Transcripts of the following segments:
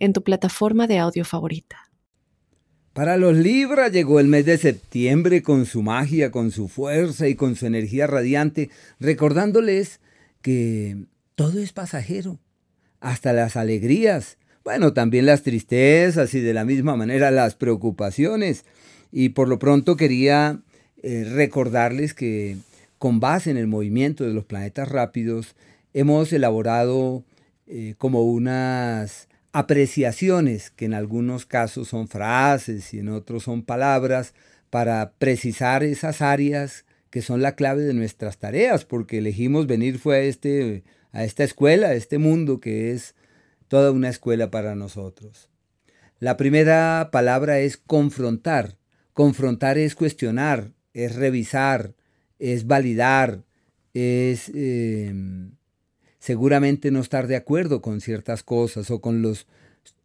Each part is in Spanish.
en tu plataforma de audio favorita. Para los Libra llegó el mes de septiembre con su magia, con su fuerza y con su energía radiante, recordándoles que todo es pasajero, hasta las alegrías, bueno, también las tristezas y de la misma manera las preocupaciones. Y por lo pronto quería eh, recordarles que con base en el movimiento de los planetas rápidos, hemos elaborado eh, como unas apreciaciones, que en algunos casos son frases y en otros son palabras, para precisar esas áreas que son la clave de nuestras tareas, porque elegimos venir fue a, este, a esta escuela, a este mundo que es toda una escuela para nosotros. La primera palabra es confrontar. Confrontar es cuestionar, es revisar, es validar, es em, seguramente no estar de acuerdo con ciertas cosas o con los,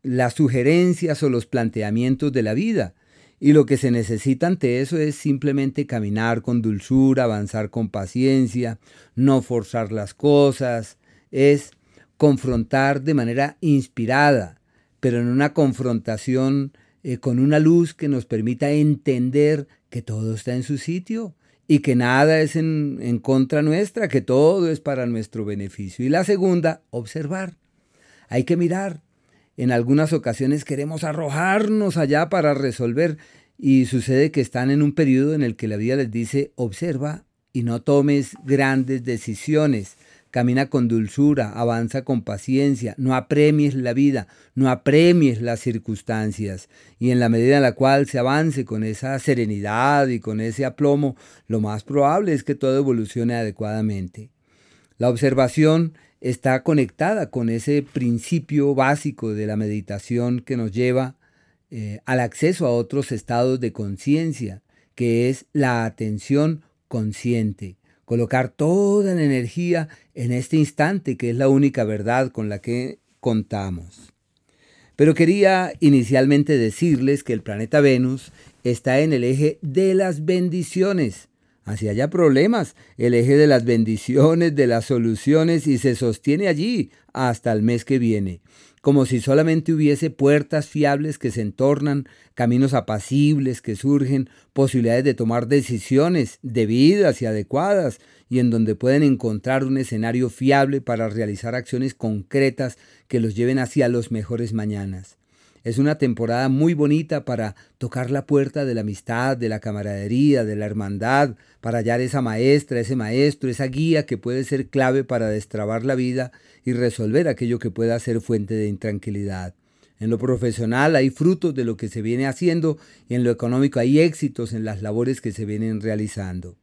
las sugerencias o los planteamientos de la vida. Y lo que se necesita ante eso es simplemente caminar con dulzura, avanzar con paciencia, no forzar las cosas, es confrontar de manera inspirada, pero en una confrontación eh, con una luz que nos permita entender que todo está en su sitio, y que nada es en, contra nuestra, que todo es para nuestro beneficio. Y la segunda, observar. Hay que mirar. En algunas ocasiones queremos arrojarnos allá para resolver y sucede que están en un periodo en el que la vida les dice, observa y no tomes grandes decisiones. Camina con dulzura, avanza con paciencia, no apremies la vida, no apremies las circunstancias. Y en la medida en la cual se avance con esa serenidad y con ese aplomo, lo más probable es que todo evolucione adecuadamente. La observación está conectada con ese principio básico de la meditación que nos lleva eh, al acceso a otros estados de conciencia, que es la atención consciente colocar toda la energía en este instante, que es la única verdad con la que contamos. Pero quería inicialmente decirles que el planeta Venus está en el eje de las bendiciones. Así haya problemas, el eje de las bendiciones, de las soluciones y se sostiene allí hasta el mes que viene como si solamente hubiese puertas fiables que se entornan, caminos apacibles que surgen, posibilidades de tomar decisiones debidas y adecuadas, y en donde pueden encontrar un escenario fiable para realizar acciones concretas que los lleven hacia los mejores mañanas. Es una temporada muy bonita para tocar la puerta de la amistad, de la camaradería, de la hermandad, para hallar esa maestra, ese maestro, esa guía que puede ser clave para destrabar la vida y resolver aquello que pueda ser fuente de intranquilidad. En lo profesional hay frutos de lo que se viene haciendo y en lo económico hay éxitos en las labores que se vienen realizando.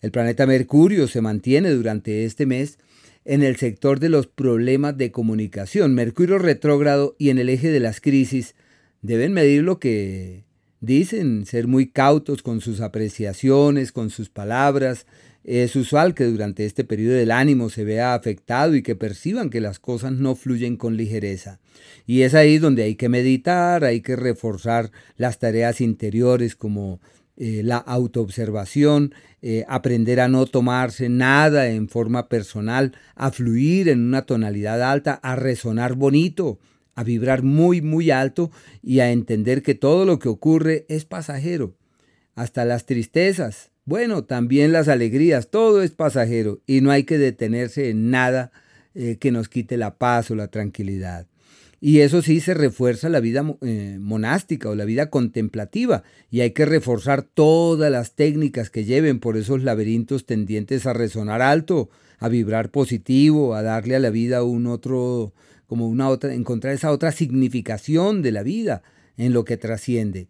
El planeta Mercurio se mantiene durante este mes en el sector de los problemas de comunicación. Mercurio retrógrado y en el eje de las crisis deben medir lo que dicen, ser muy cautos con sus apreciaciones, con sus palabras. Es usual que durante este periodo el ánimo se vea afectado y que perciban que las cosas no fluyen con ligereza. Y es ahí donde hay que meditar, hay que reforzar las tareas interiores como eh, la autoobservación, eh, aprender a no tomarse nada en forma personal, a fluir en una tonalidad alta, a resonar bonito, a vibrar muy, muy alto y a entender que todo lo que ocurre es pasajero, hasta las tristezas, bueno, también las alegrías, todo es pasajero y no hay que detenerse en nada eh, que nos quite la paz o la tranquilidad. Y eso sí se refuerza la vida eh, monástica o la vida contemplativa. Y hay que reforzar todas las técnicas que lleven por esos laberintos tendientes a resonar alto, a vibrar positivo, a darle a la vida un otro, como una otra, encontrar esa otra significación de la vida en lo que trasciende.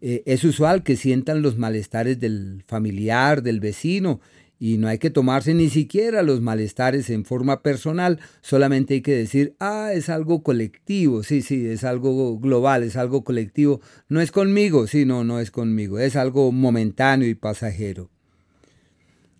Eh, es usual que sientan los malestares del familiar, del vecino, Y no hay que tomarse ni siquiera los malestares en forma personal, solamente hay que decir, ah, es algo colectivo, sí, sí, es algo global, es algo colectivo, no es conmigo, sí, no, no es conmigo, es algo momentáneo y pasajero.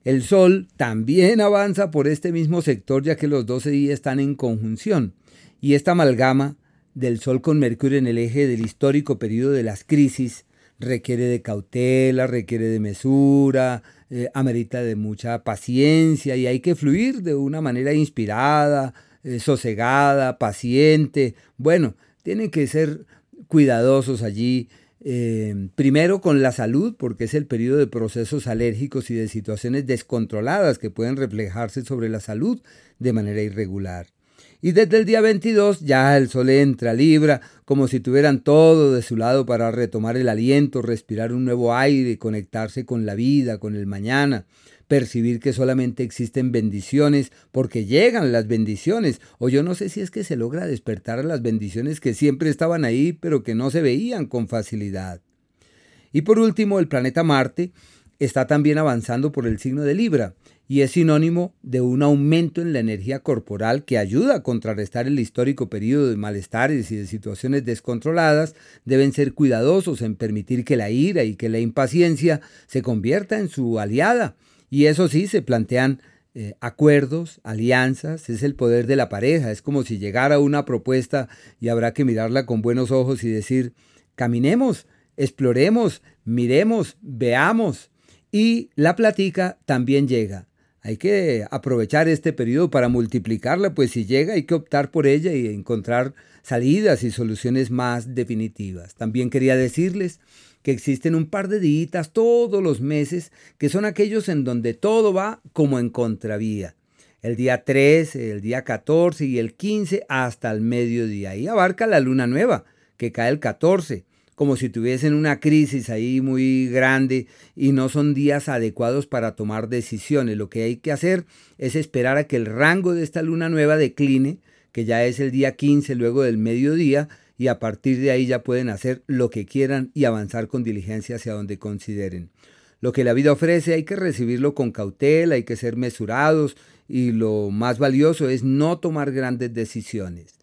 El Sol también avanza por este mismo sector ya que los 12 días están en conjunción y esta amalgama del Sol con Mercurio en el eje del histórico periodo de las crisis requiere de cautela, requiere de mesura, eh, amerita de mucha paciencia y hay que fluir de una manera inspirada, eh, sosegada, paciente. Bueno, tienen que ser cuidadosos allí. Eh, primero con la salud, porque es el periodo de procesos alérgicos y de situaciones descontroladas que pueden reflejarse sobre la salud de manera irregular. Y desde el día 22 ya el sol entra Libra, como si tuvieran todo de su lado para retomar el aliento, respirar un nuevo aire, conectarse con la vida, con el mañana, percibir que solamente existen bendiciones, porque llegan las bendiciones, o yo no sé si es que se logra despertar a las bendiciones que siempre estaban ahí, pero que no se veían con facilidad. Y por último, el planeta Marte está también avanzando por el signo de Libra, y es sinónimo de un aumento en la energía corporal que ayuda a contrarrestar el histórico periodo de malestares y de situaciones descontroladas, deben ser cuidadosos en permitir que la ira y que la impaciencia se convierta en su aliada. Y eso sí, se plantean eh, acuerdos, alianzas, es el poder de la pareja, es como si llegara una propuesta y habrá que mirarla con buenos ojos y decir, caminemos, exploremos, miremos, veamos. Y la platica también llega. Hay que aprovechar este periodo para multiplicarla, pues si llega hay que optar por ella y encontrar salidas y soluciones más definitivas. También quería decirles que existen un par de días todos los meses que son aquellos en donde todo va como en contravía. El día 13, el día 14 y el 15 hasta el mediodía. Y abarca la luna nueva, que cae el 14 como si tuviesen una crisis ahí muy grande y no son días adecuados para tomar decisiones. Lo que hay que hacer es esperar a que el rango de esta luna nueva decline, que ya es el día 15 luego del mediodía, y a partir de ahí ya pueden hacer lo que quieran y avanzar con diligencia hacia donde consideren. Lo que la vida ofrece hay que recibirlo con cautela, hay que ser mesurados y lo más valioso es no tomar grandes decisiones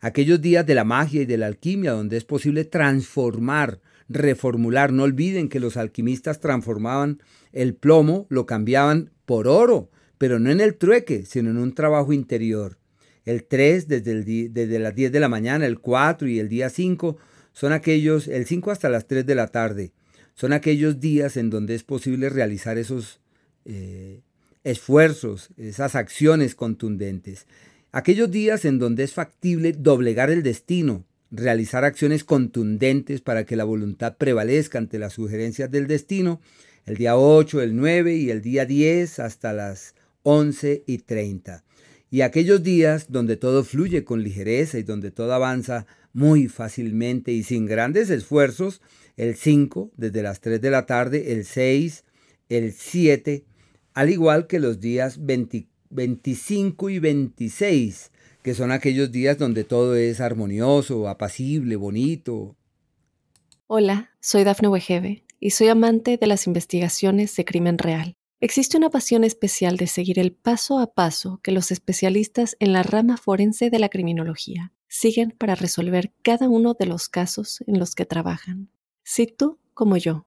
aquellos días de la magia y de la alquimia donde es posible transformar, reformular. No olviden que los alquimistas transformaban el plomo, lo cambiaban por oro, pero no en el trueque, sino en un trabajo interior. El 3 desde, las 10 de la mañana, el 4 y el día 5 son aquellos, el 5 hasta las 3 de la tarde, son aquellos días en donde es posible realizar esos eh, esfuerzos, esas acciones contundentes. Aquellos días en donde es factible doblegar el destino, realizar acciones contundentes para que la voluntad prevalezca ante las sugerencias del destino, el día 8, el 9 y el día 10 hasta las 11 y 30. Y aquellos días donde todo fluye con ligereza y donde todo avanza muy fácilmente y sin grandes esfuerzos, el 5 desde las 3 de la tarde, el 6, el 7, al igual que los días 24 25 y 26, que son aquellos días donde todo es armonioso, apacible, bonito. Hola, soy Dafne Wegebe y soy amante de las investigaciones de crimen real. Existe una pasión especial de seguir el paso a paso que los especialistas en la rama forense de la criminología siguen para resolver cada uno de los casos en los que trabajan. Si tú, como yo,